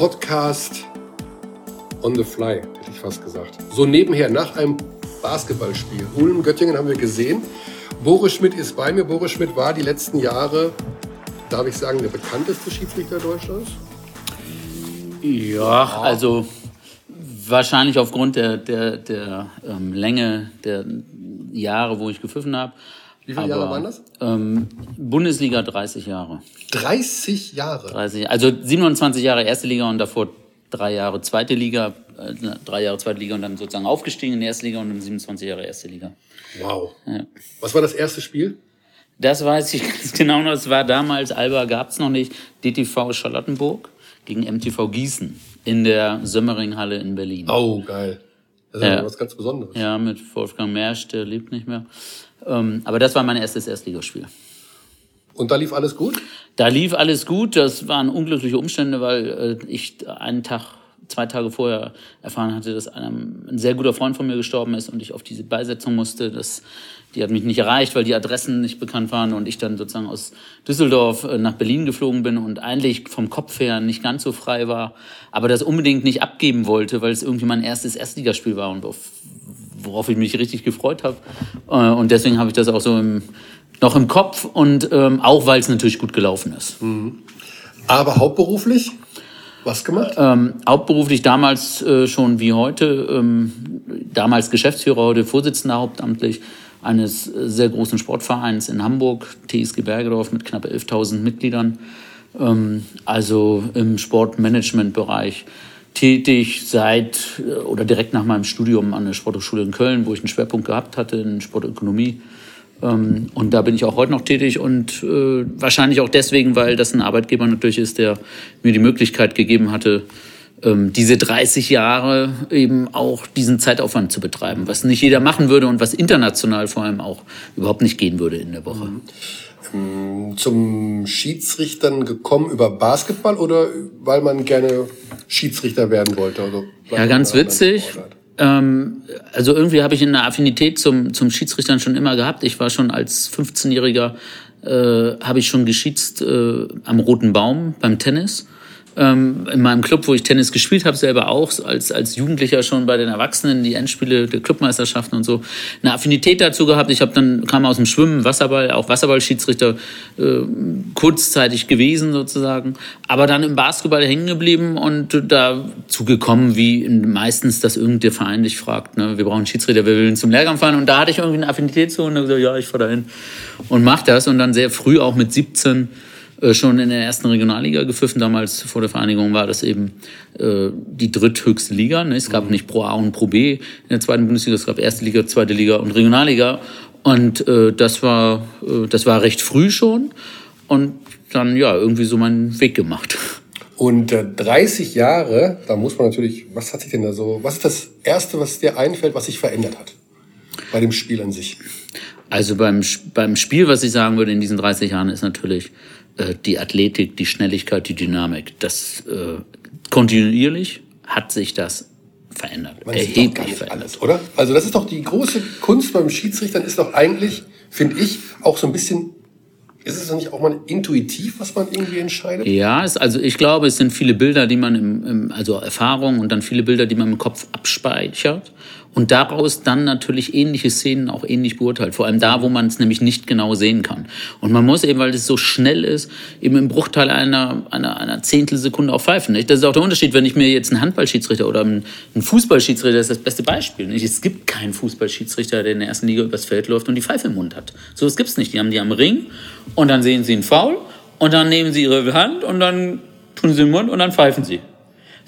Podcast on the fly, hätte ich fast gesagt. So nebenher, nach einem Basketballspiel. Ulm, Göttingen haben wir gesehen. Boris Schmidt ist bei mir. Boris Schmidt war die letzten Jahre, darf ich sagen, der bekannteste Schiedsrichter Deutschlands. Ja, also wahrscheinlich aufgrund der, der, der ähm, Länge der Jahre, wo ich gepfiffen habe. Wie viele Jahre waren das? Ähm, Bundesliga 30 Jahre. 30 Jahre? 30, also 27 Jahre erste Liga und davor drei Jahre zweite Liga, äh, drei Jahre zweite Liga und dann sozusagen aufgestiegen in die erste Liga und dann 27 Jahre erste Liga. Wow. Ja. Was war das erste Spiel? Das weiß ich ganz genau noch. Es war damals, Alba gab es noch nicht, DTV Charlottenburg gegen MTV Gießen in der Sömmeringhalle in Berlin. Oh, geil. Das ist ja was ganz Besonderes. Ja, mit Wolfgang Mersch, der lebt nicht mehr. Ähm, aber das war mein erstes Erstligaspiel. Und da lief alles gut? Da lief alles gut. Das waren unglückliche Umstände, weil äh, ich einen Tag, zwei Tage vorher erfahren hatte, dass einem, ein sehr guter Freund von mir gestorben ist und ich auf diese Beisetzung musste. Das, die hat mich nicht erreicht, weil die Adressen nicht bekannt waren und ich dann sozusagen aus Düsseldorf äh, nach Berlin geflogen bin und eigentlich vom Kopf her nicht ganz so frei war, aber das unbedingt nicht abgeben wollte, weil es irgendwie mein erstes Erstligaspiel war und worauf ich mich richtig gefreut habe. Äh, und deswegen habe ich das auch so im, noch im Kopf und ähm, auch, weil es natürlich gut gelaufen ist. Mhm. Aber hauptberuflich? Was gemacht? Ähm, hauptberuflich damals äh, schon wie heute, ähm, damals Geschäftsführer, heute Vorsitzender hauptamtlich eines äh, sehr großen Sportvereins in Hamburg, TSG Bergedorf mit knapp 11.000 Mitgliedern. Ähm, also im Sportmanagementbereich tätig seit äh, oder direkt nach meinem Studium an der Sporthochschule in Köln, wo ich einen Schwerpunkt gehabt hatte in Sportökonomie. Ähm, und da bin ich auch heute noch tätig und äh, wahrscheinlich auch deswegen, weil das ein Arbeitgeber natürlich ist, der mir die Möglichkeit gegeben hatte, ähm, diese 30 Jahre eben auch diesen Zeitaufwand zu betreiben, was nicht jeder machen würde und was international vor allem auch überhaupt nicht gehen würde in der Woche. Mhm. Ähm, zum Schiedsrichtern gekommen über Basketball oder weil man gerne Schiedsrichter werden wollte? Also ja, ganz witzig. Ähm, also irgendwie habe ich eine Affinität zum, zum Schiedsrichtern schon immer gehabt. Ich war schon als 15-Jähriger, äh, habe ich schon geschießt äh, am Roten Baum beim Tennis ähm, in meinem Club, wo ich Tennis gespielt habe, selber auch, als, als Jugendlicher schon bei den Erwachsenen, die Endspiele der Clubmeisterschaften und so, eine Affinität dazu gehabt. Ich habe dann, kam aus dem Schwimmen, Wasserball, auch Wasserballschiedsrichter äh, kurzzeitig gewesen sozusagen, aber dann im Basketball hängen geblieben und dazu gekommen, wie meistens, dass irgendein Verein dich fragt, ne, wir brauchen Schiedsrichter, wir wollen zum Lehrgang fahren und da hatte ich irgendwie eine Affinität zu und dann gesagt, ja, ich fahre dahin und mach das und dann sehr früh auch mit 17 äh, schon in der ersten Regionalliga gepfiffen. Damals vor der Vereinigung war das eben äh, die dritthöchste Liga. Ne? Es gab mhm. nicht Pro A und Pro B in der zweiten Bundesliga. Es gab erste Liga, zweite Liga und Regionalliga. Und äh, das war äh, das war recht früh schon. Und dann ja irgendwie so meinen Weg gemacht. Und äh, 30 Jahre, da muss man natürlich, was hat sich denn da so, was ist das Erste, was dir einfällt, was sich verändert hat bei dem Spiel an sich? Also beim, beim Spiel, was ich sagen würde in diesen 30 Jahren, ist natürlich äh, die Athletik, die Schnelligkeit, die Dynamik. Das äh, kontinuierlich hat sich das verändert. Man erheblich verändert. Alles, oder? Also das ist doch die große Kunst beim Schiedsrichtern, ist doch eigentlich, finde ich, auch so ein bisschen ist es doch nicht auch mal intuitiv, was man irgendwie entscheidet? Ja, es, also ich glaube, es sind viele Bilder, die man im, im also Erfahrungen und dann viele Bilder, die man im Kopf abspeichert und daraus dann natürlich ähnliche Szenen auch ähnlich beurteilt. Vor allem da, wo man es nämlich nicht genau sehen kann. Und man muss eben, weil es so schnell ist, eben im Bruchteil einer, einer, einer Zehntelsekunde auch pfeifen. Nicht? Das ist auch der Unterschied, wenn ich mir jetzt einen Handballschiedsrichter oder einen Fußballschiedsrichter, das ist das beste Beispiel. Nicht? Es gibt keinen Fußballschiedsrichter, der in der ersten Liga übers Feld läuft und die Pfeife im Mund hat. So, das gibt's nicht. Die haben die am Ring und dann sehen sie einen Foul und dann nehmen sie ihre Hand und dann tun sie den Mund und dann pfeifen sie.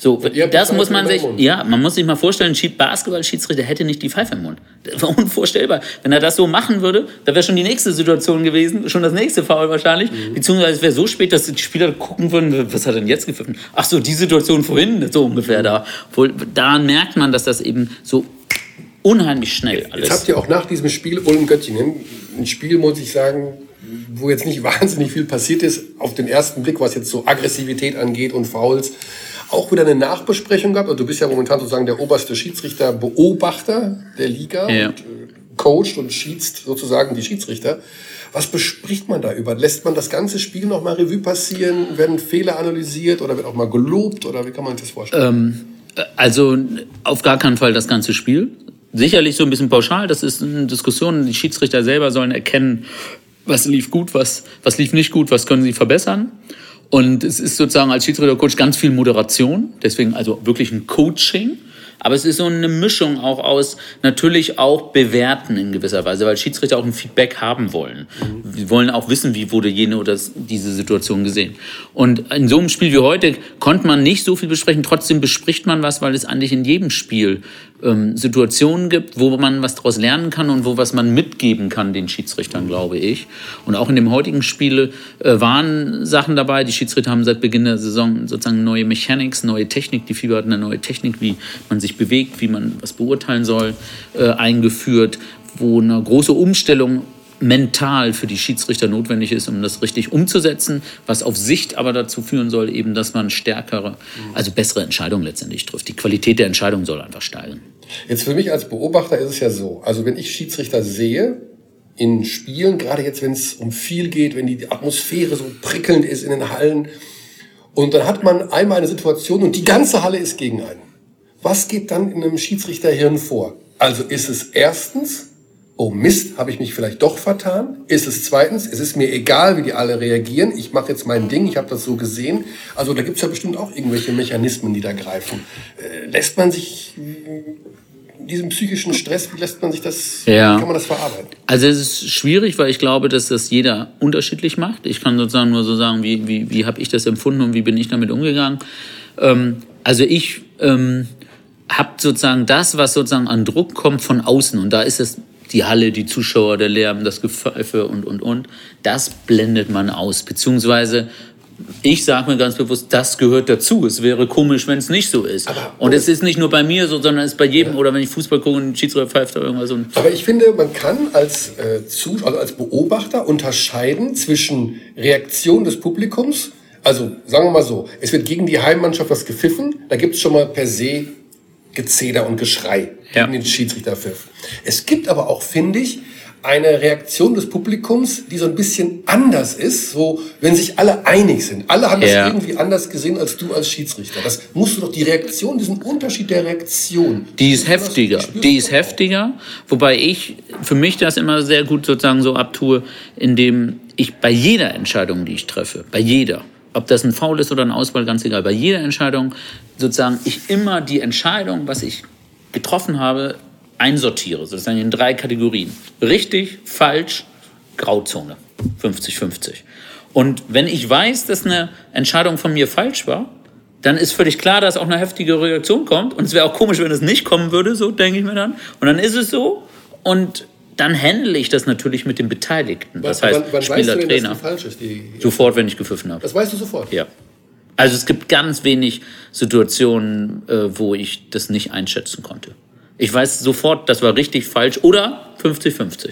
So, das muss man sich, ja, man muss sich mal vorstellen, ein Basketball-Schiedsrichter hätte nicht die Pfeife im Mund. Das war unvorstellbar. Wenn er das so machen würde, da wäre schon die nächste Situation gewesen, schon das nächste Foul wahrscheinlich. Mhm. Beziehungsweise es wäre so spät, dass die Spieler gucken würden, was hat er denn jetzt gepfiffen? Ach so, die Situation vorhin, so ungefähr mhm. da. Wohl, daran merkt man, dass das eben so unheimlich schnell alles. Jetzt habt ihr auch nach diesem Spiel Ulm-Göttingen, ein Spiel, muss ich sagen, wo jetzt nicht wahnsinnig viel passiert ist, auf den ersten Blick, was jetzt so Aggressivität angeht und Fouls auch wieder eine Nachbesprechung gehabt. Also du bist ja momentan sozusagen der oberste Schiedsrichter, Beobachter der Liga ja. und äh, coacht und schießt sozusagen die Schiedsrichter. Was bespricht man da über? Lässt man das ganze Spiel noch mal Revue passieren? Werden Fehler analysiert oder wird auch mal gelobt? Oder wie kann man sich das vorstellen? Ähm, also auf gar keinen Fall das ganze Spiel. Sicherlich so ein bisschen pauschal, das ist eine Diskussion. Die Schiedsrichter selber sollen erkennen, was lief gut, was, was lief nicht gut, was können sie verbessern. Und es ist sozusagen als Schiedsrichtercoach ganz viel Moderation, deswegen also wirklich ein Coaching. Aber es ist so eine Mischung auch aus natürlich auch bewerten in gewisser Weise, weil Schiedsrichter auch ein Feedback haben wollen. Mhm. Wir wollen auch wissen, wie wurde jene oder diese Situation gesehen. Und in so einem Spiel wie heute konnte man nicht so viel besprechen. Trotzdem bespricht man was, weil es eigentlich in jedem Spiel ähm, Situationen gibt, wo man was daraus lernen kann und wo was man mitgeben kann den Schiedsrichtern, glaube ich. Und auch in dem heutigen Spiel äh, waren Sachen dabei. Die Schiedsrichter haben seit Beginn der Saison sozusagen neue Mechanics, neue Technik. Die FIBA hat eine neue Technik, wie man sich bewegt, wie man was beurteilen soll, äh, eingeführt, wo eine große Umstellung mental für die Schiedsrichter notwendig ist, um das richtig umzusetzen, was auf Sicht aber dazu führen soll, eben, dass man stärkere, also bessere Entscheidungen letztendlich trifft. Die Qualität der Entscheidung soll einfach steigen. Jetzt für mich als Beobachter ist es ja so, also wenn ich Schiedsrichter sehe, in Spielen, gerade jetzt, wenn es um viel geht, wenn die Atmosphäre so prickelnd ist in den Hallen, und dann hat man einmal eine Situation und die ganze Halle ist gegen einen. Was geht dann in einem Schiedsrichterhirn vor? Also ist es erstens, oh Mist, habe ich mich vielleicht doch vertan? Ist es zweitens, es ist mir egal, wie die alle reagieren, ich mache jetzt mein Ding, ich habe das so gesehen. Also da gibt es ja bestimmt auch irgendwelche Mechanismen, die da greifen. Äh, lässt man sich diesen psychischen Stress, wie lässt man sich das, ja. kann man das verarbeiten? Also es ist schwierig, weil ich glaube, dass das jeder unterschiedlich macht. Ich kann sozusagen nur so sagen, wie, wie, wie habe ich das empfunden und wie bin ich damit umgegangen. Ähm, also ich ähm, habe sozusagen das, was sozusagen an Druck kommt von außen und da ist es die Halle, die Zuschauer, der Lärm, das Gepfeife und, und, und. Das blendet man aus. Beziehungsweise, ich sage mir ganz bewusst, das gehört dazu. Es wäre komisch, wenn es nicht so ist. Aber, und es ist nicht nur bei mir so, sondern es ist bei jedem, ja. oder wenn ich Fußball gucke und Schiedsrichter pfeift oder irgendwas. Und Aber ich finde, man kann als, äh, Zus also als Beobachter unterscheiden zwischen Reaktion des Publikums, also sagen wir mal so, es wird gegen die Heimmannschaft was gepfiffen, da gibt es schon mal per se Gezeder und Geschrei ja. gegen den Schiedsrichterpfiff. Es gibt aber auch, finde ich, eine Reaktion des Publikums, die so ein bisschen anders ist, so wenn sich alle einig sind. Alle haben ja. das irgendwie anders gesehen als du als Schiedsrichter. Das musst du doch die Reaktion, diesen Unterschied der Reaktion. Die ist heftiger. Die ist heftiger, wobei ich für mich das immer sehr gut sozusagen so abtue, indem ich bei jeder Entscheidung, die ich treffe, bei jeder, ob das ein Foul ist oder ein Auswahl, ganz egal, bei jeder Entscheidung sozusagen ich immer die Entscheidung, was ich getroffen habe, einsortiere, sozusagen in drei Kategorien. Richtig, falsch, Grauzone. 50-50. Und wenn ich weiß, dass eine Entscheidung von mir falsch war, dann ist völlig klar, dass auch eine heftige Reaktion kommt. Und es wäre auch komisch, wenn es nicht kommen würde, so denke ich mir dann. Und dann ist es so. Und dann handle ich das natürlich mit den Beteiligten. Das heißt, wann, wann Spieler, weißt du, Trainer. ist, die, sofort, wenn ich gepfiffen habe. Das weißt du sofort? Ja. Also es gibt ganz wenig Situationen, äh, wo ich das nicht einschätzen konnte. Ich weiß sofort, das war richtig falsch oder 50-50.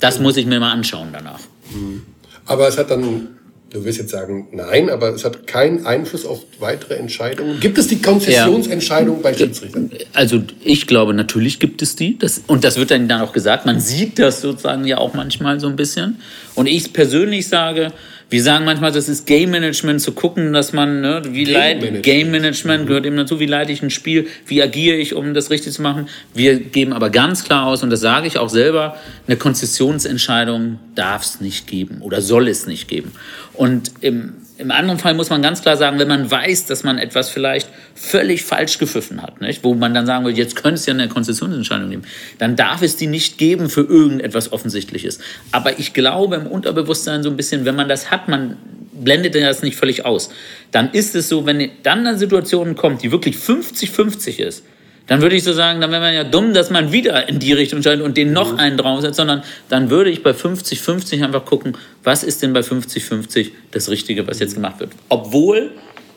Das muss ich mir mal anschauen danach. Mhm. Aber es hat dann, du wirst jetzt sagen, nein, aber es hat keinen Einfluss auf weitere Entscheidungen. Gibt es die Konzessionsentscheidung ja. bei Schiedsrichtern? Also ich glaube, natürlich gibt es die. Das, und das wird dann auch gesagt. Man sieht das sozusagen ja auch manchmal so ein bisschen. Und ich persönlich sage, wir sagen manchmal, das ist Game Management, zu gucken, dass man, ne, wie Game leid, Management, Game Management mhm. gehört eben dazu, wie leite ich ein Spiel, wie agiere ich, um das richtig zu machen. Wir geben aber ganz klar aus, und das sage ich auch selber, eine Konzessionsentscheidung darf es nicht geben oder soll es nicht geben. Und im, im anderen Fall muss man ganz klar sagen, wenn man weiß, dass man etwas vielleicht völlig falsch gepfiffen hat, nicht? wo man dann sagen will, jetzt könnte es ja eine Konzessionsentscheidung geben, dann darf es die nicht geben für irgendetwas Offensichtliches. Aber ich glaube im Unterbewusstsein so ein bisschen, wenn man das hat, man blendet das nicht völlig aus, dann ist es so, wenn dann eine Situation kommt, die wirklich 50-50 ist, dann würde ich so sagen, dann wäre man ja dumm, dass man wieder in die Richtung schaltet und den noch mhm. einen draufsetzt, sondern dann würde ich bei 50-50 einfach gucken, was ist denn bei 50-50 das Richtige, was jetzt gemacht wird. Obwohl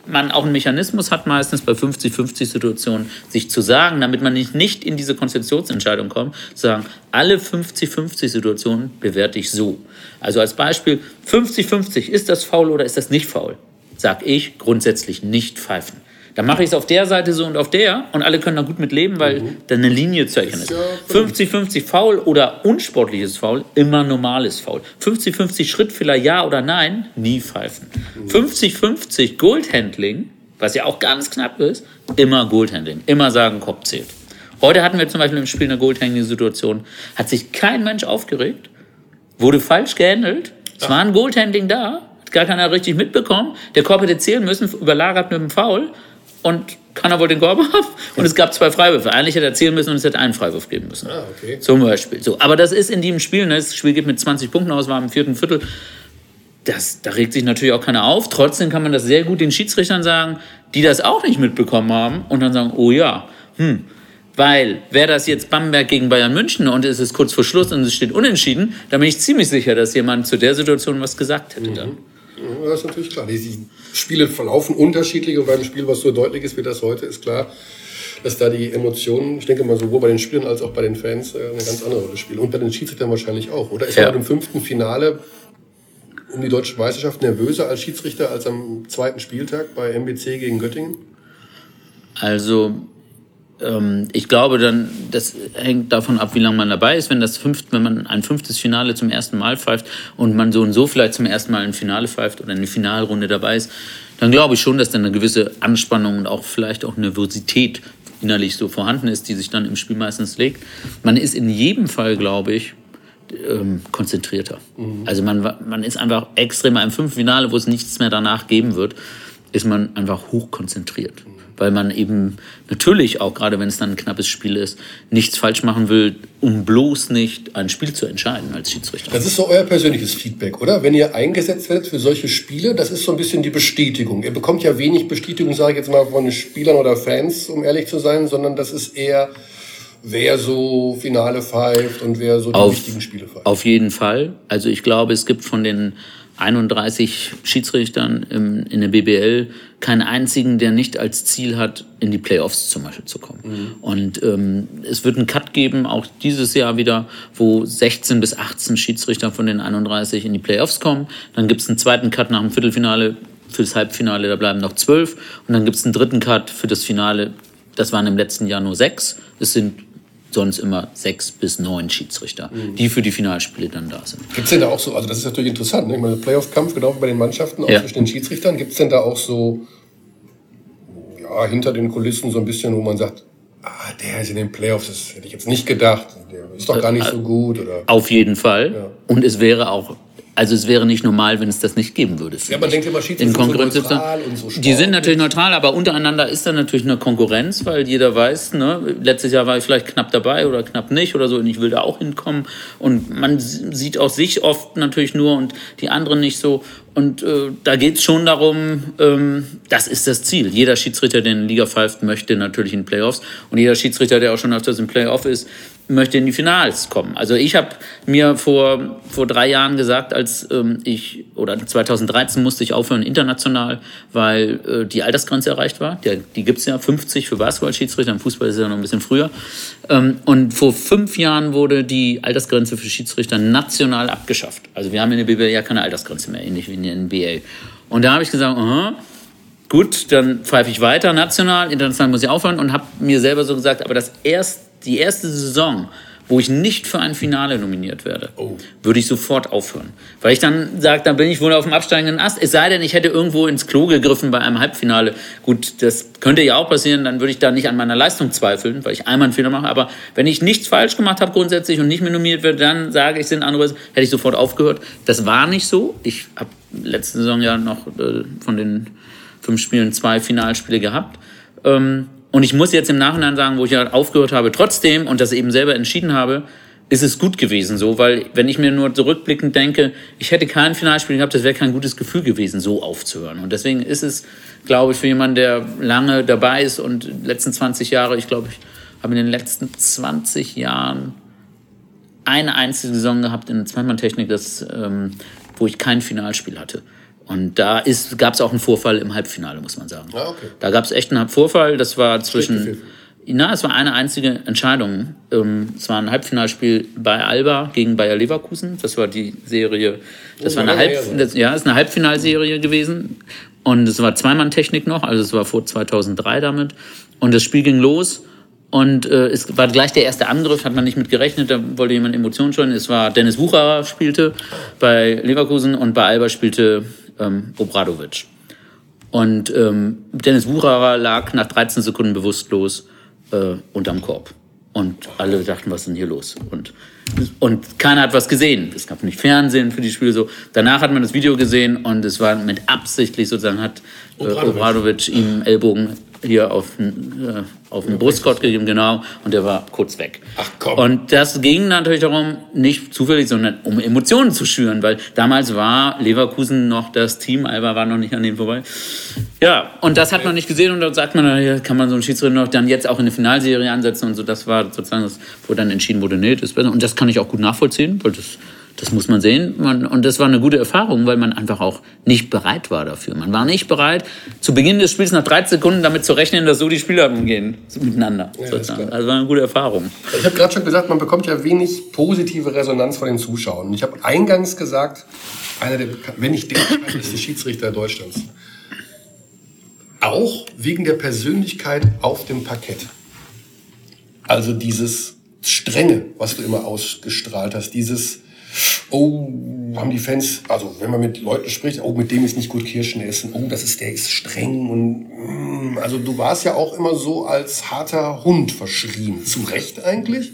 man auch einen Mechanismus hat, meistens bei 50-50-Situationen, sich zu sagen, damit man nicht, nicht in diese Konzeptionsentscheidung kommt, zu sagen, alle 50-50-Situationen bewerte ich so. Also als Beispiel, 50-50, ist das faul oder ist das nicht faul? Sag ich grundsätzlich nicht pfeifen. Dann mache ich es auf der Seite so und auf der und alle können da gut mit leben, weil mhm. dann eine Linie zu erkennen ist. 50-50 Foul oder unsportliches Foul, immer normales Foul. 50-50 Schrittfehler, ja oder nein, nie pfeifen. 50-50 Goldhandling, was ja auch ganz knapp ist, immer Goldhandling. Immer sagen, Kopf zählt. Heute hatten wir zum Beispiel im Spiel eine Goldhandling-Situation. Hat sich kein Mensch aufgeregt, wurde falsch gehandelt. Es war ein Goldhandling da, hat gar keiner richtig mitbekommen. Der Korb hätte zählen müssen, überlagert mit dem Foul. Und keiner wollte den Korb haben. Und es gab zwei Freiwürfe. Eigentlich hätte er zählen müssen und es hätte einen Freiwurf geben müssen. Ah, okay. Zum Beispiel. So, aber das ist in diesem Spiel, ne? das Spiel geht mit 20 Punkten aus, war im vierten Viertel. Das, da regt sich natürlich auch keiner auf. Trotzdem kann man das sehr gut den Schiedsrichtern sagen, die das auch nicht mitbekommen haben und dann sagen, oh ja, hm, weil wäre das jetzt Bamberg gegen Bayern München und es ist kurz vor Schluss und es steht unentschieden, dann bin ich ziemlich sicher, dass jemand zu der Situation was gesagt hätte. Dann. Ja, das ist natürlich klar. Die Spiele verlaufen unterschiedlich und beim Spiel, was so deutlich ist wie das heute, ist klar, dass da die Emotionen, ich denke mal sowohl bei den Spielern als auch bei den Fans, äh, eine ganz andere Rolle spielen. Und bei den Schiedsrichtern wahrscheinlich auch, oder? Ist ja. man im fünften Finale um die deutsche Meisterschaft nervöser als Schiedsrichter als am zweiten Spieltag bei MBC gegen Göttingen? Also ich glaube dann, das hängt davon ab, wie lange man dabei ist. Wenn das fünft, wenn man ein fünftes Finale zum ersten Mal pfeift und man so und so vielleicht zum ersten Mal ein Finale pfeift oder eine Finalrunde dabei ist, dann glaube ich schon, dass dann eine gewisse Anspannung und auch vielleicht auch Nervosität innerlich so vorhanden ist, die sich dann im Spiel meistens legt. Man ist in jedem Fall, glaube ich, ähm, konzentrierter. Mhm. Also man, man ist einfach extremer im Fünffinale, wo es nichts mehr danach geben wird, ist man einfach hochkonzentriert. Weil man eben natürlich auch, gerade wenn es dann ein knappes Spiel ist, nichts falsch machen will, um bloß nicht ein Spiel zu entscheiden als Schiedsrichter. Das ist so euer persönliches Feedback, oder? Wenn ihr eingesetzt werdet für solche Spiele, das ist so ein bisschen die Bestätigung. Ihr bekommt ja wenig Bestätigung, sage ich jetzt mal, von Spielern oder Fans, um ehrlich zu sein, sondern das ist eher wer so Finale pfeift und wer so die auf, wichtigen Spiele pfeift. Auf jeden Fall. Also ich glaube, es gibt von den 31 Schiedsrichtern im, in der BBL keinen einzigen, der nicht als Ziel hat, in die Playoffs zum Beispiel zu kommen. Mhm. Und ähm, es wird einen Cut geben, auch dieses Jahr wieder, wo 16 bis 18 Schiedsrichter von den 31 in die Playoffs kommen. Dann gibt es einen zweiten Cut nach dem Viertelfinale für das Halbfinale, da bleiben noch zwölf. Und dann gibt es einen dritten Cut für das Finale. Das waren im letzten Jahr nur sechs. Es sind sonst immer sechs bis neun Schiedsrichter, mhm. die für die Finalspiele dann da sind. Gibt es denn da auch so, also das ist natürlich interessant, ne? ich meine, Playoff-Kampf, genau wie bei den Mannschaften, auch ja. zwischen den Schiedsrichtern, gibt es denn da auch so, ja, hinter den Kulissen so ein bisschen, wo man sagt, ah, der ist in den Playoffs, das hätte ich jetzt nicht gedacht, der ist doch gar nicht so gut, oder? Auf jeden Fall. Ja. Und es wäre auch also es wäre nicht normal, wenn es das nicht geben würde. Ja, man denkt immer, Schiedsrichter sind so neutral und so Die sind natürlich neutral, aber untereinander ist da natürlich eine Konkurrenz, weil jeder weiß, ne, letztes Jahr war ich vielleicht knapp dabei oder knapp nicht oder so und ich will da auch hinkommen. Und man sieht auch sich oft natürlich nur und die anderen nicht so. Und äh, da geht es schon darum, ähm, das ist das Ziel. Jeder Schiedsrichter, der in Liga pfeift, möchte natürlich in Playoffs. Und jeder Schiedsrichter, der auch schon öfters im Playoff ist, möchte in die Finals kommen. Also ich habe mir vor, vor drei Jahren gesagt, als ähm, ich, oder 2013 musste ich aufhören international, weil äh, die Altersgrenze erreicht war. Die, die gibt es ja, 50 für Basketball-Schiedsrichter, im Fußball ist es ja noch ein bisschen früher. Ähm, und vor fünf Jahren wurde die Altersgrenze für Schiedsrichter national abgeschafft. Also wir haben in der BBL ja keine Altersgrenze mehr, ähnlich wie in der NBA. Und da habe ich gesagt, aha, gut, dann pfeife ich weiter national, international muss ich aufhören und habe mir selber so gesagt, aber das erste die erste Saison, wo ich nicht für ein Finale nominiert werde, oh. würde ich sofort aufhören. Weil ich dann sage, dann bin ich wohl auf dem absteigenden Ast. Es sei denn, ich hätte irgendwo ins Klo gegriffen bei einem Halbfinale. Gut, das könnte ja auch passieren, dann würde ich da nicht an meiner Leistung zweifeln, weil ich einmal einen Fehler mache. Aber wenn ich nichts falsch gemacht habe grundsätzlich und nicht mehr nominiert werde, dann sage ich, sind andere, hätte ich sofort aufgehört. Das war nicht so. Ich habe letzte Saison ja noch äh, von den fünf Spielen zwei Finalspiele gehabt. Ähm, und ich muss jetzt im Nachhinein sagen, wo ich ja aufgehört habe, trotzdem und das eben selber entschieden habe, ist es gut gewesen so, weil wenn ich mir nur zurückblickend denke, ich hätte kein Finalspiel gehabt, das wäre kein gutes Gefühl gewesen, so aufzuhören. Und deswegen ist es, glaube ich, für jemanden, der lange dabei ist und letzten 20 Jahre, ich glaube, ich habe in den letzten 20 Jahren eine einzige Saison gehabt in der Zweimann-Technik, ähm, wo ich kein Finalspiel hatte. Und da gab es auch einen Vorfall im Halbfinale, muss man sagen. Ah, okay. Da gab es echt einen Vorfall. Das war zwischen. Na, es war eine einzige Entscheidung. Ähm, es war ein Halbfinalspiel bei Alba gegen Bayer Leverkusen. Das war die Serie. Das oh, war eine Halb, das, ja, ist eine Halbfinalserie gewesen. Und es war Zweimann-Technik noch, also es war vor 2003 damit. Und das Spiel ging los. Und äh, es war gleich der erste Angriff, hat man nicht mit gerechnet, da wollte jemand Emotionen schon. Es war Dennis Wucherer spielte bei Leverkusen und bei Alba spielte ähm, Obradovic. Und ähm, Dennis Wucherer lag nach 13 Sekunden bewusstlos äh, unterm Korb. Und alle dachten, was ist denn hier los? Und, und keiner hat was gesehen. Es gab nicht Fernsehen für die Spiele so. Danach hat man das Video gesehen und es war mit absichtlich sozusagen hat äh, Obradovic ihm Ellbogen hier auf den, äh, auf den Brustkorb gegeben, genau, und der war kurz weg. Ach komm. Und das ging natürlich darum, nicht zufällig, sondern um Emotionen zu schüren, weil damals war Leverkusen noch das Team, Alba war noch nicht an dem vorbei. Ja, und das hat man nicht gesehen und dann sagt man, kann man so einen Schiedsrichter noch dann jetzt auch in eine Finalserie ansetzen und so. Das war sozusagen das, wo dann entschieden wurde, nee, das ist besser. Und das kann ich auch gut nachvollziehen, weil das das muss man sehen. Man, und das war eine gute Erfahrung, weil man einfach auch nicht bereit war dafür. Man war nicht bereit, zu Beginn des Spiels nach 30 Sekunden damit zu rechnen, dass so die Spieler umgehen so miteinander. Ja, also war eine gute Erfahrung. Ich habe gerade schon gesagt, man bekommt ja wenig positive Resonanz von den Zuschauern. Und ich habe eingangs gesagt, einer der, wenn nicht der bekannteste Schiedsrichter Deutschlands. Auch wegen der Persönlichkeit auf dem Parkett. Also dieses Strenge, was du immer ausgestrahlt hast, dieses oh, haben die Fans, also wenn man mit Leuten spricht, oh, mit dem ist nicht gut Kirschen essen, oh, das ist, der ist streng und, mm, also du warst ja auch immer so als harter Hund verschrien. Zu Recht eigentlich?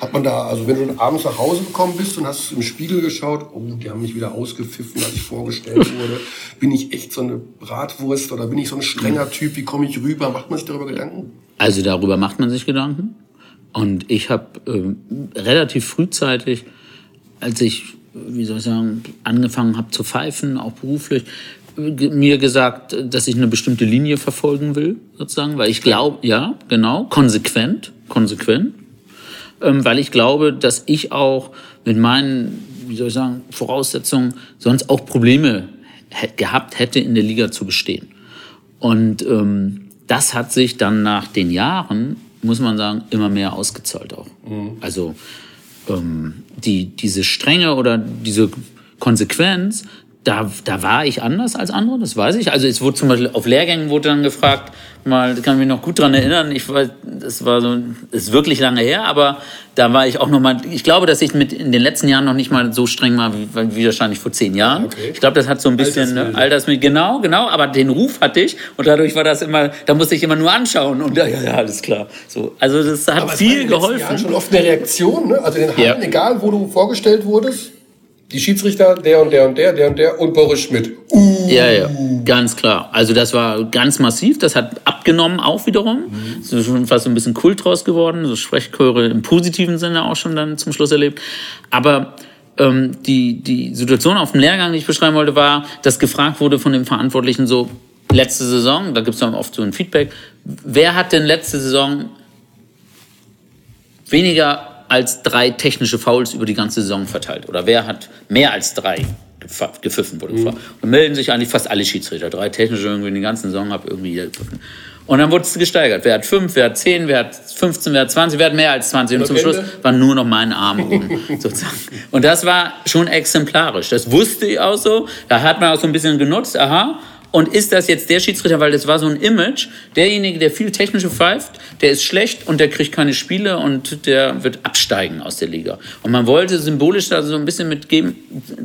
Hat man da, also wenn du abends nach Hause gekommen bist und hast im Spiegel geschaut, oh, die haben mich wieder ausgepfiffen, als ich vorgestellt wurde, bin ich echt so eine Bratwurst oder bin ich so ein strenger Typ, wie komme ich rüber? Macht man sich darüber Gedanken? Also darüber macht man sich Gedanken. Und ich habe äh, relativ frühzeitig als ich, wie soll ich sagen, angefangen habe zu pfeifen, auch beruflich, mir gesagt, dass ich eine bestimmte Linie verfolgen will, sozusagen, weil ich glaube, ja, genau, konsequent, konsequent, ähm, weil ich glaube, dass ich auch mit meinen, wie soll ich sagen, Voraussetzungen sonst auch Probleme gehabt hätte, in der Liga zu bestehen. Und ähm, das hat sich dann nach den Jahren, muss man sagen, immer mehr ausgezahlt auch. Mhm. Also ähm, die, diese Strenge oder diese Konsequenz, da, da war ich anders als andere, das weiß ich. Also es wurde zum Beispiel auf Lehrgängen wurde dann gefragt, mal, kann mich noch gut dran erinnern, ich weiß, das war so, ist wirklich lange her, aber da war ich auch noch mal, ich glaube, dass ich mit in den letzten Jahren noch nicht mal so streng war, wie, wie wahrscheinlich vor zehn Jahren. Okay. Ich glaube, das hat so ein bisschen, ne, Altersmilde, genau, genau, aber den Ruf hatte ich und dadurch war das immer, da musste ich immer nur anschauen und ja, ja, alles klar. So, also das hat aber viel geholfen. Jahren schon oft eine Reaktion, ne? Also den Hallen, ja. egal wo du vorgestellt wurdest, die Schiedsrichter, der und der und der, der und der und Boris Schmidt. Uh. Ja, ja, ganz klar. Also das war ganz massiv. Das hat abgenommen auch wiederum. Mhm. Ist schon fast ein bisschen Kult draus geworden. So Sprechchöre im positiven Sinne auch schon dann zum Schluss erlebt. Aber ähm, die, die Situation auf dem Lehrgang, die ich beschreiben wollte, war, dass gefragt wurde von dem Verantwortlichen so, letzte Saison, da gibt es dann oft so ein Feedback, wer hat denn letzte Saison weniger als drei technische Fouls über die ganze Saison verteilt? Oder wer hat mehr als drei gepfiffen? Wurde mhm. Und melden sich eigentlich fast alle Schiedsrichter. Drei technische irgendwie in die ganze Saison habe irgendwie jeder gepfiffen. Und dann wurde es gesteigert. Wer hat fünf, wer hat zehn, wer hat 15, wer hat 20, wer hat mehr als 20. Und, zum Schluss war nur noch mein Arm oben, sozusagen. Und das war schon exemplarisch. Das wusste ich auch so. Da hat man auch so ein bisschen genutzt. Aha, und ist das jetzt der Schiedsrichter, weil das war so ein Image, derjenige, der viel technische pfeift, der ist schlecht und der kriegt keine Spiele und der wird absteigen aus der Liga. Und man wollte symbolisch da so ein bisschen mitgeben,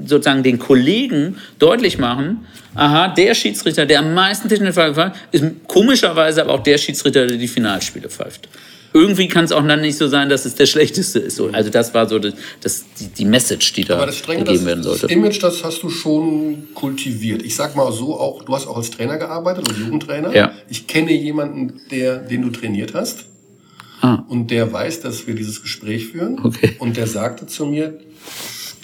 sozusagen den Kollegen deutlich machen, aha, der Schiedsrichter, der am meisten technische Pfeife pfeift, ist komischerweise aber auch der Schiedsrichter, der die Finalspiele pfeift irgendwie kann es auch dann nicht so sein, dass es der schlechteste ist. Also das war so das, das die, die, Message, die da Aber das streng, gegeben werden sollte. Das Image, das hast du schon kultiviert. Ich sag mal so, auch du hast auch als Trainer gearbeitet, als Jugendtrainer. Ja. Ich kenne jemanden, der, den du trainiert hast. Ah. Und der weiß, dass wir dieses Gespräch führen. Okay. Und der sagte zu mir,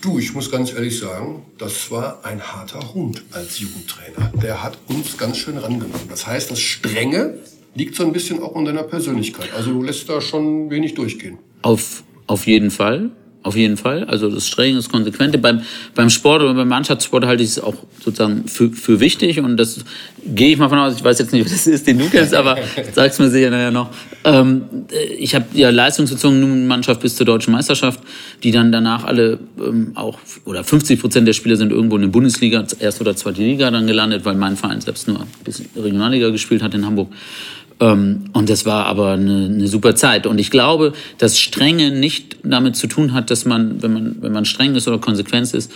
du, ich muss ganz ehrlich sagen, das war ein harter Hund als Jugendtrainer. Der hat uns ganz schön rangenommen. Das heißt, das Strenge liegt so ein bisschen auch in deiner Persönlichkeit. Also du lässt da schon wenig durchgehen. Auf, auf jeden Fall. auf jeden Fall. Also das Strenge, das Konsequente. Beim, beim Sport oder beim Mannschaftssport halte ich es auch sozusagen für, für wichtig und das gehe ich mal von aus. Ich weiß jetzt nicht, was das ist, den du kennst, aber sag's mir sicher nachher noch. Ähm, ich habe ja leistungsbezogen Mannschaft bis zur deutschen Meisterschaft, die dann danach alle ähm, auch oder 50 Prozent der Spieler sind irgendwo in der Bundesliga, erste oder zweite Liga dann gelandet, weil mein Verein selbst nur bis Regionalliga gespielt hat in Hamburg. Ähm, und das war aber eine, eine super Zeit. Und ich glaube, dass Strenge nicht damit zu tun hat, dass man, wenn man, wenn man streng ist oder konsequent ist,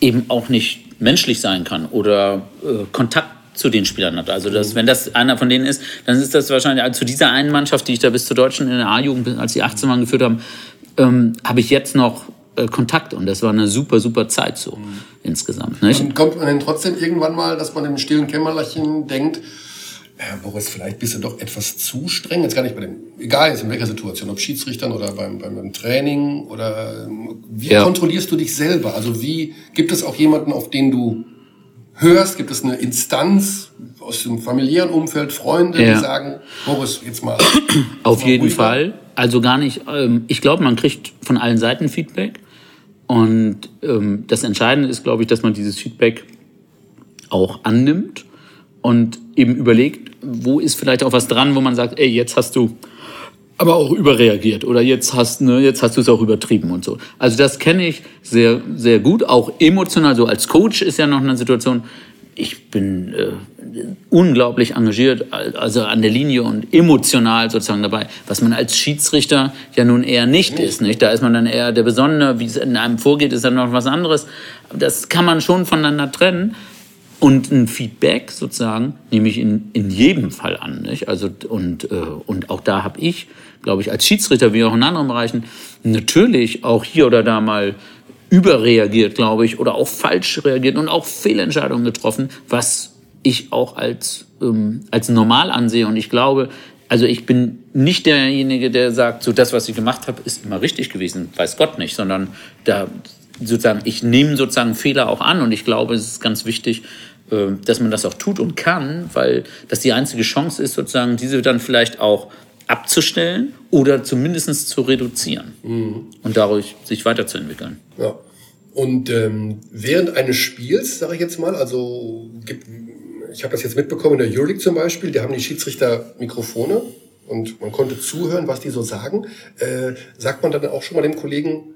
eben auch nicht menschlich sein kann oder äh, Kontakt zu den Spielern hat. Also dass, wenn das einer von denen ist, dann ist das wahrscheinlich also zu dieser einen Mannschaft, die ich da bis zur Deutschen in der A-Jugend, als die 18 waren geführt haben, ähm, habe ich jetzt noch äh, Kontakt und das war eine super, super Zeit so mhm. insgesamt. Nicht? Und kommt man denn trotzdem irgendwann mal, dass man im stillen Kämmerlerchen denkt, ja, Boris, vielleicht bist du doch etwas zu streng. Jetzt gar nicht bei dem, egal jetzt in welcher Situation, ob Schiedsrichtern oder beim, beim, Training oder wie ja. kontrollierst du dich selber? Also wie gibt es auch jemanden, auf den du hörst? Gibt es eine Instanz aus dem familiären Umfeld, Freunde, ja. die sagen, Boris, jetzt mal. Auf mal jeden ruhiger. Fall. Also gar nicht. Ähm, ich glaube, man kriegt von allen Seiten Feedback. Und ähm, das Entscheidende ist, glaube ich, dass man dieses Feedback auch annimmt und eben überlegt, wo ist vielleicht auch was dran, wo man sagt, ey, jetzt hast du aber auch überreagiert oder jetzt hast, ne, jetzt hast du es auch übertrieben und so. Also das kenne ich sehr, sehr gut, auch emotional. So als Coach ist ja noch eine Situation, ich bin äh, unglaublich engagiert, also an der Linie und emotional sozusagen dabei, was man als Schiedsrichter ja nun eher nicht ist. Nicht? Da ist man dann eher der Besondere, wie es in einem vorgeht, ist dann noch was anderes. Das kann man schon voneinander trennen. Und ein Feedback sozusagen nehme ich in, in jedem Fall an. Nicht? Also, und, äh, und auch da habe ich, glaube ich, als Schiedsrichter wie auch in anderen Bereichen natürlich auch hier oder da mal überreagiert, glaube ich, oder auch falsch reagiert und auch Fehlentscheidungen getroffen, was ich auch als, ähm, als normal ansehe. Und ich glaube, also ich bin nicht derjenige, der sagt, so das, was ich gemacht habe, ist immer richtig gewesen, weiß Gott nicht, sondern da sozusagen, ich nehme sozusagen Fehler auch an und ich glaube, es ist ganz wichtig, dass man das auch tut und kann, weil das die einzige Chance ist, sozusagen diese dann vielleicht auch abzustellen oder zumindest zu reduzieren mhm. und dadurch sich weiterzuentwickeln. Ja. Und ähm, während eines Spiels, sage ich jetzt mal, also ich habe das jetzt mitbekommen in der Euroleague zum Beispiel, da haben die Schiedsrichter Mikrofone und man konnte zuhören, was die so sagen. Äh, sagt man dann auch schon mal dem Kollegen,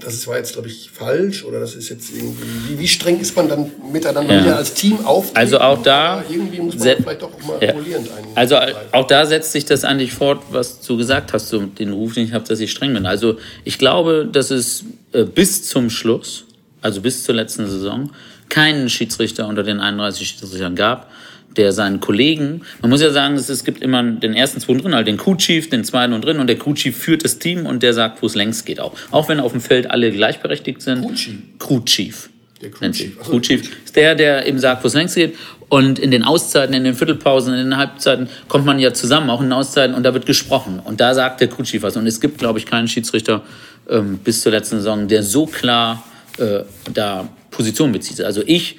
das war jetzt, glaube ich, falsch oder das ist jetzt irgendwie, wie, streng ist man dann miteinander ja. als Team auf? Also auch da, irgendwie muss man vielleicht auch mal ja. rollierend Also auch da setzt sich das eigentlich fort, was du gesagt hast, so den Ruf, den ich habe, dass ich streng bin. Also ich glaube, dass es äh, bis zum Schluss, also bis zur letzten Saison, keinen Schiedsrichter unter den 31 Schiedsrichtern gab, der seinen Kollegen, man muss ja sagen, es, gibt immer den ersten, zweiten drin, halt den Crew-Chief, den zweiten und drin und der Crew-Chief führt das Team und der sagt, wo es längst geht auch. Auch wenn auf dem Feld alle gleichberechtigt sind. Crew-Chief. Crew-Chief. Der Crew-Chief. Crew-Chief ist der, der eben sagt, wo es längst geht. Und in den Auszeiten, in den Viertelpausen, in den Halbzeiten kommt man ja zusammen, auch in den Auszeiten, und da wird gesprochen. Und da sagt der Crew-Chief was. Und es gibt, glaube ich, keinen Schiedsrichter ähm, bis zur letzten Saison, der so klar äh, da Position bezieht. Also ich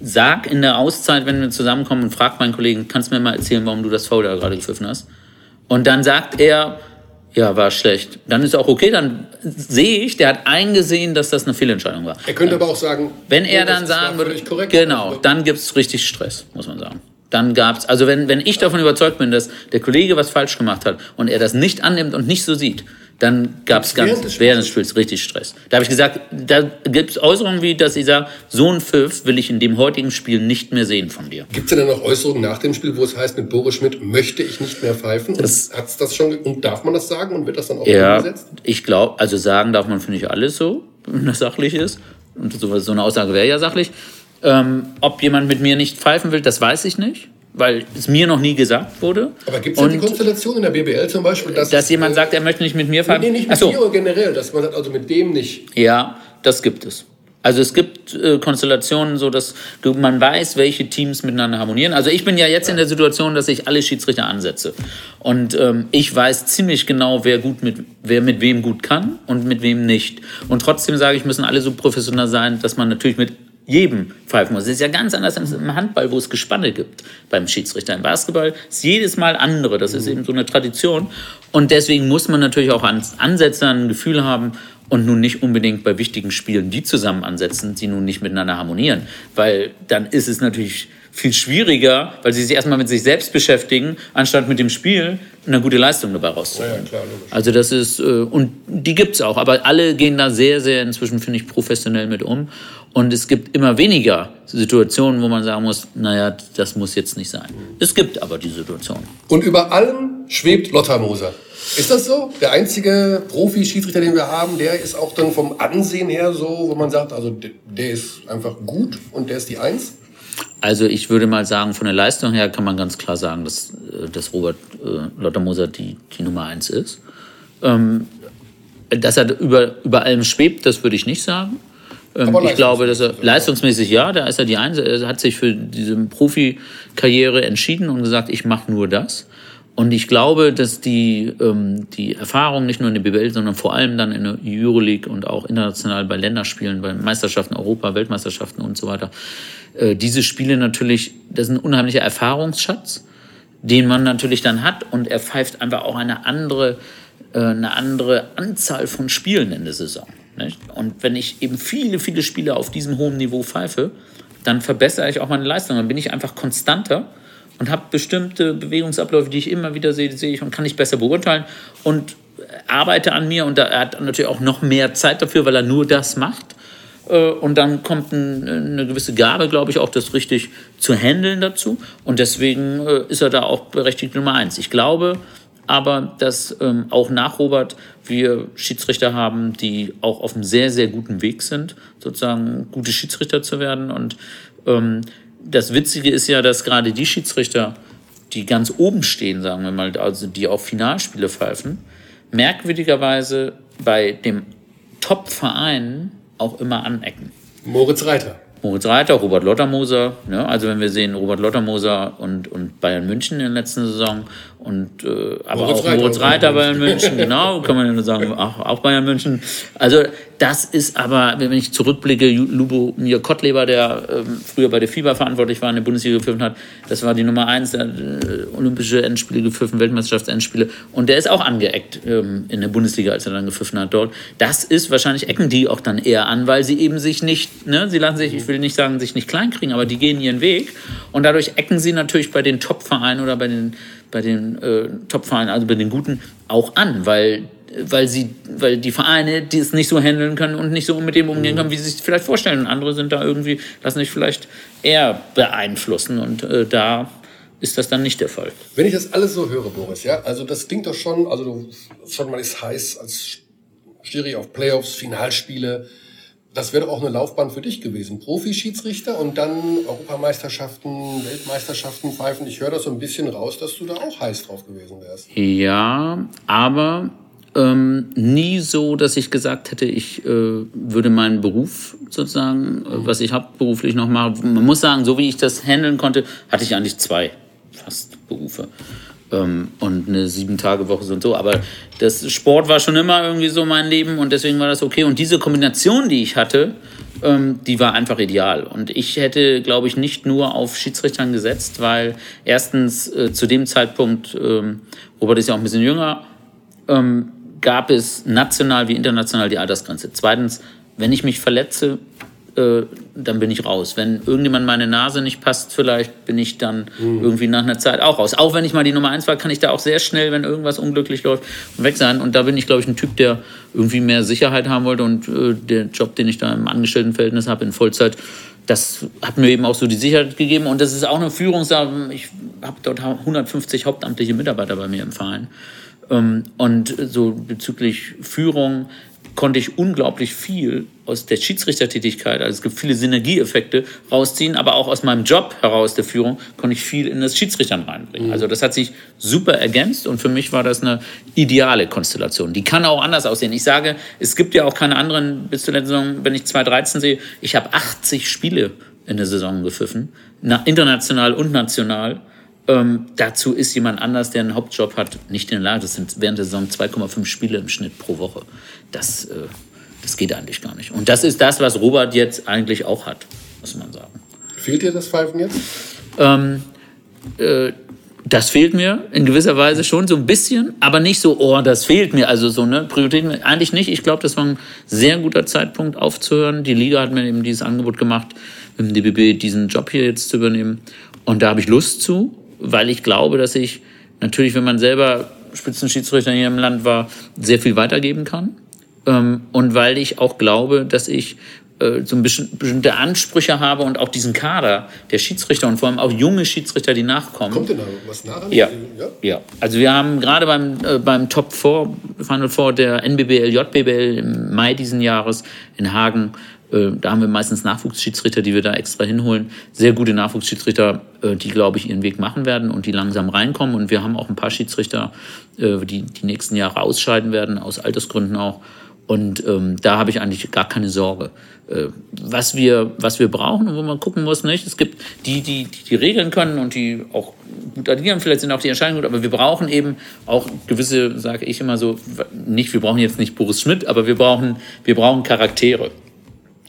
sag in der Auszeit, wenn wir zusammenkommen und frag meinen Kollegen, kannst du mir mal erzählen, warum du das Foul da gerade gepfiffen hast? Und dann sagt er, ja, war schlecht. Dann ist auch okay, dann sehe ich, der hat eingesehen, dass das eine Fehlentscheidung war. Er könnte aber auch sagen, wenn er dann sagen würde, genau, dann gibt es richtig Stress, muss man sagen. Dann gab's, also wenn, wenn ich davon überzeugt bin, dass der Kollege was falsch gemacht hat und er das nicht annimmt und nicht so sieht, dann gab es ganz während des Spiels richtig Stress. Da habe ich gesagt, da gibt es Äußerungen wie, dass ich sage, so ein Pfiff will ich in dem heutigen Spiel nicht mehr sehen von dir. Gibt es denn noch Äußerungen nach dem Spiel, wo es heißt, mit Boris Schmidt möchte ich nicht mehr pfeifen? Hat es das schon und darf man das sagen und wird das dann auch ja, umgesetzt? Ich glaube, also sagen darf man, finde ich, alles so, wenn das sachlich ist. Und so, so eine Aussage wäre ja sachlich. Ähm, ob jemand mit mir nicht pfeifen will, das weiß ich nicht weil es mir noch nie gesagt wurde. Aber gibt es ja die Konstellation in der BBL zum Beispiel, dass, dass jemand sagt, er möchte nicht mit mir fahren? Nee, nicht mit so. dir generell, dass man sagt, also mit dem nicht. Ja, das gibt es. Also es gibt äh, Konstellationen, so dass man weiß, welche Teams miteinander harmonieren. Also ich bin ja jetzt in der Situation, dass ich alle Schiedsrichter ansetze und ähm, ich weiß ziemlich genau, wer gut mit wer mit wem gut kann und mit wem nicht. Und trotzdem sage ich, müssen alle so professionell sein, dass man natürlich mit jedem pfeifen muss. Das ist ja ganz anders als im Handball, wo es Gespanne gibt beim Schiedsrichter. Im Basketball ist jedes Mal andere. Das ist eben so eine Tradition. Und deswegen muss man natürlich auch ans Ansätze, ein Gefühl haben und nun nicht unbedingt bei wichtigen Spielen die zusammen ansetzen, die nun nicht miteinander harmonieren. Weil dann ist es natürlich viel schwieriger, weil sie sich erstmal mit sich selbst beschäftigen, anstatt mit dem Spiel eine gute Leistung dabei rauszuholen. Ja, ja, klar, also das ist, äh, und die gibt es auch, aber alle gehen da sehr, sehr inzwischen, finde ich, professionell mit um. Und es gibt immer weniger Situationen, wo man sagen muss, naja, das muss jetzt nicht sein. Es gibt aber die Situation. Und über allem schwebt Lothar Moser. Ist das so? Der einzige Profi-Schiedsrichter, den wir haben, der ist auch dann vom Ansehen her so, wo man sagt, also der ist einfach gut und der ist die Eins? Also ich würde mal sagen, von der Leistung her kann man ganz klar sagen, dass, äh, dass Robert äh, Moser die, die Nummer eins ist. Ähm, dass er über, über allem schwebt, das würde ich nicht sagen. Ähm, ich glaube, dass er leistungsmäßig ja, da ist er die Eins. Er hat sich für diese Profikarriere entschieden und gesagt, ich mache nur das. Und ich glaube, dass die, ähm, die Erfahrung nicht nur in der BWL, sondern vor allem dann in der Euroleague und auch international bei Länderspielen, bei Meisterschaften Europa, Weltmeisterschaften und so weiter, äh, diese Spiele natürlich, das ist ein unheimlicher Erfahrungsschatz, den man natürlich dann hat und er pfeift einfach auch eine andere, äh, eine andere Anzahl von Spielen in der Saison. Nicht? Und wenn ich eben viele, viele Spiele auf diesem hohen Niveau pfeife, dann verbessere ich auch meine Leistung. Dann bin ich einfach konstanter und habe bestimmte Bewegungsabläufe, die ich immer wieder sehe, sehe ich und kann ich besser beurteilen und arbeite an mir. Und er hat natürlich auch noch mehr Zeit dafür, weil er nur das macht. Äh, und dann kommt eine gewisse Gabe, glaube ich, auch das richtig zu handeln dazu. Und deswegen äh, ist er da auch berechtigt Nummer eins. Ich glaube aber, dass ähm, auch nach Robert wir Schiedsrichter haben, die auch auf einem sehr, sehr guten Weg sind, sozusagen gute Schiedsrichter zu werden. Und ähm, das Witzige ist ja, dass gerade die Schiedsrichter, die ganz oben stehen, sagen wir mal, also die auf Finalspiele pfeifen, merkwürdigerweise bei dem Top-Verein auch immer anecken. Moritz Reiter. Moritz Reiter, Robert Lottermoser. Ne? Also wenn wir sehen, Robert Lottermoser und, und Bayern München in der letzten Saison und äh, aber Moritz auch Reiter, Moritz Reiter Bayern München, genau, kann man ja nur sagen, auch, auch Bayern München. Also das ist aber, wenn ich zurückblicke, Lubomir Kottleber, der ähm, früher bei der FIBA verantwortlich war, in der Bundesliga gepfiffen hat, das war die Nummer eins der äh, Olympische Endspiele gepfiffen, Weltmeisterschaftsendspiele. Und der ist auch angeeckt ähm, in der Bundesliga, als er dann gepfiffen hat dort. Das ist wahrscheinlich ecken die auch dann eher an, weil sie eben sich nicht, ne, sie lassen sich, ich will nicht sagen, sich nicht kleinkriegen, aber die gehen ihren Weg. Und dadurch ecken sie natürlich bei den Top-Vereinen oder bei den, bei den äh, Top-Vereinen, also bei den Guten, auch an, weil weil sie, weil die Vereine die es nicht so handeln können und nicht so mit dem umgehen können, wie sie sich vielleicht vorstellen. Und andere sind da irgendwie, lassen sich vielleicht eher beeinflussen und äh, da ist das dann nicht der Fall. Wenn ich das alles so höre, Boris, ja, also das klingt doch schon, also du, schon mal ist heiß als Schiri auf Playoffs, Finalspiele. Das wäre doch auch eine Laufbahn für dich gewesen. Profi-Schiedsrichter und dann Europameisterschaften, Weltmeisterschaften pfeifen. Ich höre das so ein bisschen raus, dass du da auch heiß drauf gewesen wärst. Ja, aber ähm, nie so, dass ich gesagt hätte, ich äh, würde meinen Beruf sozusagen, äh, was ich hauptberuflich noch mache. Man muss sagen, so wie ich das handeln konnte, hatte ich eigentlich zwei fast Berufe ähm, und eine sieben Tage Woche und so. Aber das Sport war schon immer irgendwie so mein Leben und deswegen war das okay. Und diese Kombination, die ich hatte, ähm, die war einfach ideal. Und ich hätte, glaube ich, nicht nur auf Schiedsrichtern gesetzt, weil erstens äh, zu dem Zeitpunkt, ähm, Robert ist ja auch ein bisschen jünger, ähm, gab es national wie international die Altersgrenze. Zweitens, wenn ich mich verletze, äh, dann bin ich raus. Wenn irgendjemand meine Nase nicht passt, vielleicht bin ich dann mhm. irgendwie nach einer Zeit auch raus. Auch wenn ich mal die Nummer eins war, kann ich da auch sehr schnell, wenn irgendwas unglücklich läuft, weg sein. Und da bin ich, glaube ich, ein Typ, der irgendwie mehr Sicherheit haben wollte. Und äh, der Job, den ich da im Angestelltenverhältnis habe, in Vollzeit, das hat mir eben auch so die Sicherheit gegeben. Und das ist auch eine Führungssache. Ich habe dort 150 hauptamtliche Mitarbeiter bei mir im Verein. Ähm, und so bezüglich Führung konnte ich unglaublich viel aus der Schiedsrichtertätigkeit, also es gibt viele Synergieeffekte rausziehen, aber auch aus meinem Job heraus der Führung konnte ich viel in das Schiedsrichtern reinbringen. Mhm. Also das hat sich super ergänzt und für mich war das eine ideale Konstellation. Die kann auch anders aussehen. Ich sage, es gibt ja auch keine anderen, bis zur letzten Saison, wenn ich 2013 sehe, ich habe 80 Spiele in der Saison gepfiffen, international und national ähm, dazu ist jemand anders, der einen Hauptjob hat, nicht in der Lage. Das sind während der Saison 2,5 Spiele im Schnitt pro Woche. Das, äh, das geht eigentlich gar nicht. Und das ist das, was Robert jetzt eigentlich auch hat. muss man sagen. Fehlt dir das Pfeifen jetzt? Ähm, äh, das fehlt mir in gewisser Weise schon so ein bisschen, aber nicht so, oh, das fehlt mir. Also so, ne, Prioritäten eigentlich nicht. Ich glaube, das war ein sehr guter Zeitpunkt aufzuhören. Die Liga hat mir eben dieses Angebot gemacht, dem DBB diesen Job hier jetzt zu übernehmen. Und da habe ich Lust zu, weil ich glaube, dass ich natürlich, wenn man selber Spitzenschiedsrichter hier im Land war, sehr viel weitergeben kann. Ähm, und weil ich auch glaube, dass ich äh, so bestimmte Ansprüche habe und auch diesen Kader der Schiedsrichter und vor allem auch junge Schiedsrichter, die nachkommen. Kommt denn da was nach? Ja. ja. ja. Also wir haben gerade beim, äh, beim Top 4, Final Four der NBBL, JBBL im Mai diesen Jahres in Hagen, da haben wir meistens Nachwuchsschiedsrichter, die wir da extra hinholen. Sehr gute Nachwuchsschiedsrichter, äh, die, glaube ich, ihren Weg machen werden und die langsam reinkommen. Und wir haben auch ein paar Schiedsrichter, äh, die die nächsten Jahre ausscheiden werden, aus Altersgründen auch. Und ähm, da habe ich eigentlich gar keine Sorge. Äh, was, wir, was wir brauchen und wo man gucken muss, nicht? Es gibt die, die, die, die regeln können und die auch gut agieren, vielleicht sind auch die Entscheidungen gut, aber wir brauchen eben auch gewisse, sage ich immer so, nicht, wir brauchen jetzt nicht Boris Schmidt, aber wir brauchen, wir brauchen Charaktere.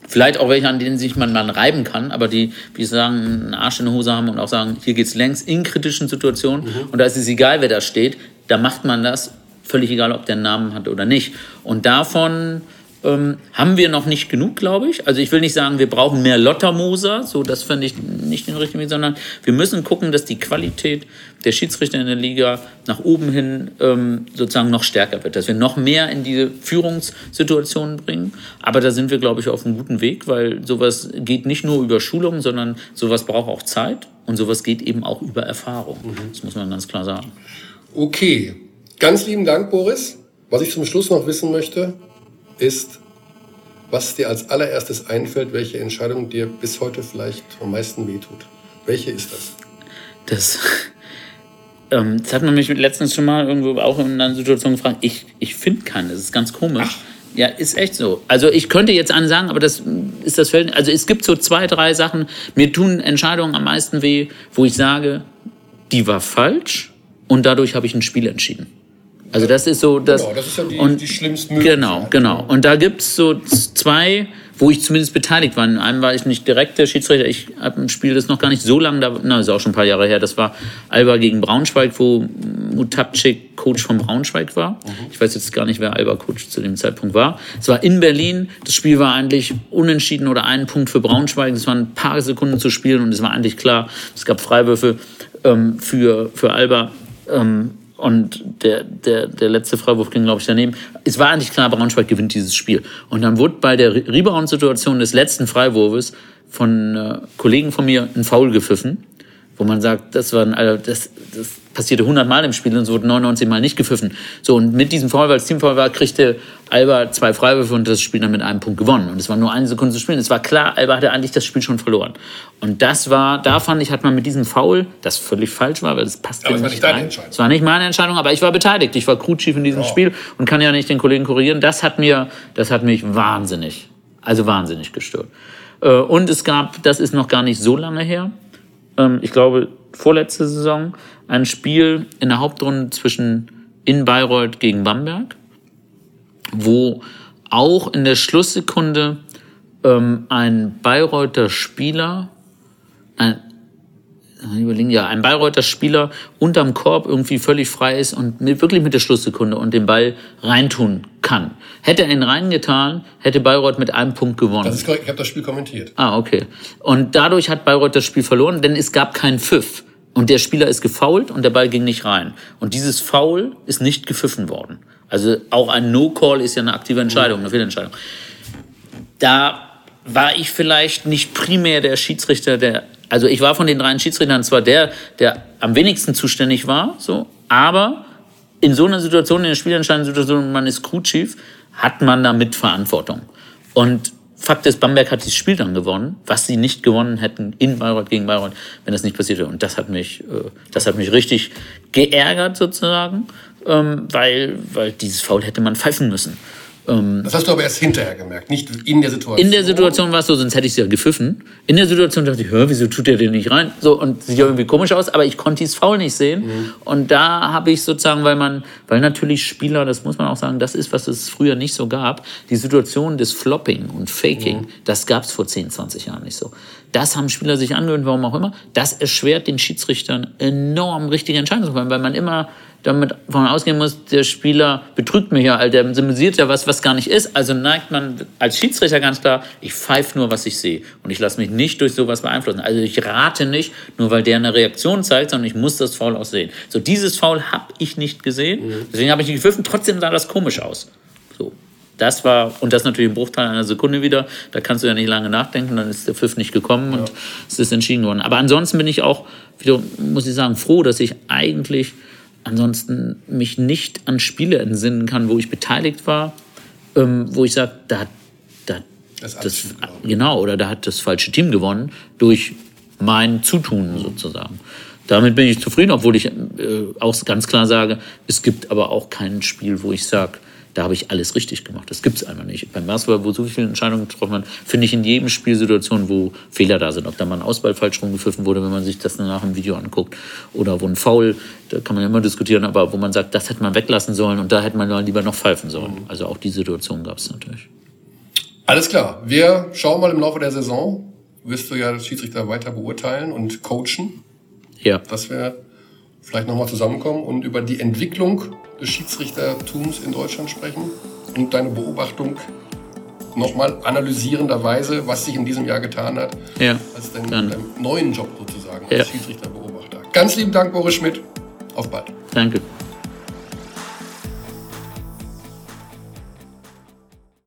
Vielleicht auch welche, an denen sich man mal reiben kann, aber die, wie sie sagen, einen Arsch in der Hose haben und auch sagen, hier geht's längst in kritischen Situationen mhm. und da ist es egal, wer da steht, da macht man das völlig egal, ob der einen Namen hat oder nicht. Und davon ähm, haben wir noch nicht genug, glaube ich. Also ich will nicht sagen, wir brauchen mehr Lottermoser, so das finde ich nicht den richtigen Weg, sondern wir müssen gucken, dass die Qualität der Schiedsrichter in der Liga nach oben hin ähm, sozusagen noch stärker wird, dass wir noch mehr in diese Führungssituationen bringen. Aber da sind wir, glaube ich, auf einem guten Weg, weil sowas geht nicht nur über Schulung, sondern sowas braucht auch Zeit und sowas geht eben auch über Erfahrung. Mhm. Das muss man ganz klar sagen. Okay, Ganz lieben Dank, Boris. Was ich zum Schluss noch wissen möchte, ist, was dir als allererstes einfällt, welche Entscheidung dir bis heute vielleicht am meisten wehtut. Welche ist das? Das, ähm, das hat man mich letztens schon mal irgendwo auch in einer Situation gefragt. Ich, ich finde keine, das ist ganz komisch. Ach. Ja, ist echt so. Also ich könnte jetzt einen sagen, aber das ist das Feld. Also es gibt so zwei, drei Sachen. Mir tun Entscheidungen am meisten weh, wo ich sage, die war falsch und dadurch habe ich ein Spiel entschieden. Also das ist so das. Genau, das ist ja die, und, die schlimmsten Genau, genau. Und da gibt's so zwei, wo ich zumindest beteiligt war. In einem war ich nicht direkt der Schiedsrichter. Ich habe ein Spiel, das noch gar nicht so lange da, na, ist auch schon ein paar Jahre her. Das war Alba gegen Braunschweig, wo Mutapcik Coach von Braunschweig war. Mhm. Ich weiß jetzt gar nicht, wer Alba Coach zu dem Zeitpunkt war. Es war in Berlin. Das Spiel war eigentlich unentschieden oder ein Punkt für Braunschweig. Es waren ein paar Sekunden zu spielen und es war eigentlich klar. Es gab Freiwürfe ähm, für, für Alba. Ähm, und der, der, der letzte Freiwurf ging, glaube ich, daneben. Es war eigentlich klar, Braunschweig gewinnt dieses Spiel. Und dann wurde bei der Rebound-Situation des letzten Freiwurfes von äh, Kollegen von mir ein Foul gepfiffen wo man sagt, das, war, also das, das passierte 100 Mal im Spiel und es wurde 99 Mal nicht gepfiffen. So, und mit diesem Foul, weil es Teamfoul war, kriegte Alba zwei Freiwürfe und das Spiel dann mit einem Punkt gewonnen. Und es war nur eine Sekunde zu spielen. Es war klar, Alba hatte eigentlich das Spiel schon verloren. Und das war, da fand ich, hat man mit diesem Foul, das völlig falsch war, weil das passte aber nicht rein. Entscheidung. Es war nicht meine Entscheidung, aber ich war beteiligt. Ich war Crewchief in diesem oh. Spiel und kann ja nicht den Kollegen korrigieren. Das hat mir, das hat mich wahnsinnig, also wahnsinnig gestört. Äh, und es gab, das ist noch gar nicht so lange her, ähm, ich glaube, vorletzte Saison ein Spiel in der Hauptrunde zwischen in Bayreuth gegen Bamberg, wo auch in der Schlusssekunde ähm, ein Bayreuther Spieler, ein, überlegen, ja, ein Bayreuther Spieler unterm Korb irgendwie völlig frei ist und mit, wirklich mit der Schlusssekunde und den Ball reintun kann. Hätte er ihn reingetan, hätte Bayreuth mit einem Punkt gewonnen. Das ist korrekt, ich habe das Spiel kommentiert. Ah, okay. Und dadurch hat Bayreuth das Spiel verloren, denn es gab keinen Pfiff. Und der Spieler ist gefoult und der Ball ging nicht rein. Und dieses Foul ist nicht gepfiffen worden. Also auch ein No-Call ist ja eine aktive Entscheidung, eine Fehlentscheidung. Da war ich vielleicht nicht primär der Schiedsrichter, der also ich war von den drei Schiedsrichtern zwar der, der am wenigsten zuständig war, so, aber in so einer Situation, in einer spielentscheidenden Situation, man ist Crewchief, hat man da Mitverantwortung. Und Fakt ist, Bamberg hat dieses Spiel dann gewonnen, was sie nicht gewonnen hätten in Bayreuth gegen Bayreuth, wenn das nicht passiert wäre. Und das hat mich, äh, das hat mich richtig geärgert sozusagen, ähm, weil, weil dieses Foul hätte man pfeifen müssen. Ähm, das hast du aber erst hinterher gemerkt, nicht in der Situation. In der Situation war es so, sonst hätte ich es ja gepfiffen. In der Situation dachte ich, hör, wieso tut der den nicht rein? So, und sieht ja irgendwie komisch aus, aber ich konnte dieses Foul nicht sehen. Mhm. Und da habe ich sozusagen, weil man, weil natürlich Spieler, das muss man auch sagen, das ist, was es früher nicht so gab, die Situation des Flopping und Faking, mhm. das gab es vor 10, 20 Jahren nicht so. Das haben Spieler sich angewöhnt, warum auch immer. Das erschwert den Schiedsrichtern enorm richtige Entscheidungen zu machen, weil man immer damit von ausgehen muss, der Spieler betrügt mich ja, der symbolisiert ja was, was gar nicht ist. Also neigt man als Schiedsrichter ganz klar, ich pfeife nur, was ich sehe. Und ich lasse mich nicht durch sowas beeinflussen. Also ich rate nicht, nur weil der eine Reaktion zeigt, sondern ich muss das Foul auch sehen. So, dieses Foul habe ich nicht gesehen. Mhm. Deswegen habe ich nicht gepfiffen. Trotzdem sah das komisch aus. So. Das war, und das natürlich ein Bruchteil einer Sekunde wieder. Da kannst du ja nicht lange nachdenken, dann ist der Pfiff nicht gekommen ja. und es ist entschieden worden. Aber ansonsten bin ich auch, wieder, muss ich sagen, froh, dass ich eigentlich ansonsten mich nicht an Spiele entsinnen kann, wo ich beteiligt war, ähm, wo ich sage, da, da das, das genau oder da hat das falsche Team gewonnen durch mein Zutun sozusagen. Damit bin ich zufrieden, obwohl ich äh, auch ganz klar sage, es gibt aber auch kein Spiel, wo ich sage, da habe ich alles richtig gemacht. Das gibt es einfach nicht. Beim Basketball, wo so viele Entscheidungen getroffen werden, finde ich in jedem Spiel Situationen, wo Fehler da sind. Ob da mal ein Ausball falsch rumgepfiffen wurde, wenn man sich das nach dem Video anguckt. Oder wo ein Foul, da kann man ja immer diskutieren, aber wo man sagt, das hätte man weglassen sollen und da hätte man lieber noch pfeifen sollen. Mhm. Also auch die Situation gab es natürlich. Alles klar. Wir schauen mal im Laufe der Saison. Wirst du ja das Schiedsrichter weiter beurteilen und coachen. Ja. Dass wir vielleicht nochmal zusammenkommen und über die Entwicklung des Schiedsrichtertums in Deutschland sprechen und deine Beobachtung nochmal analysierenderweise, was sich in diesem Jahr getan hat, ja, als dein, deinem neuen Job sozusagen ja. als Schiedsrichterbeobachter. Ganz lieben Dank, Boris Schmidt. Auf bald. Danke.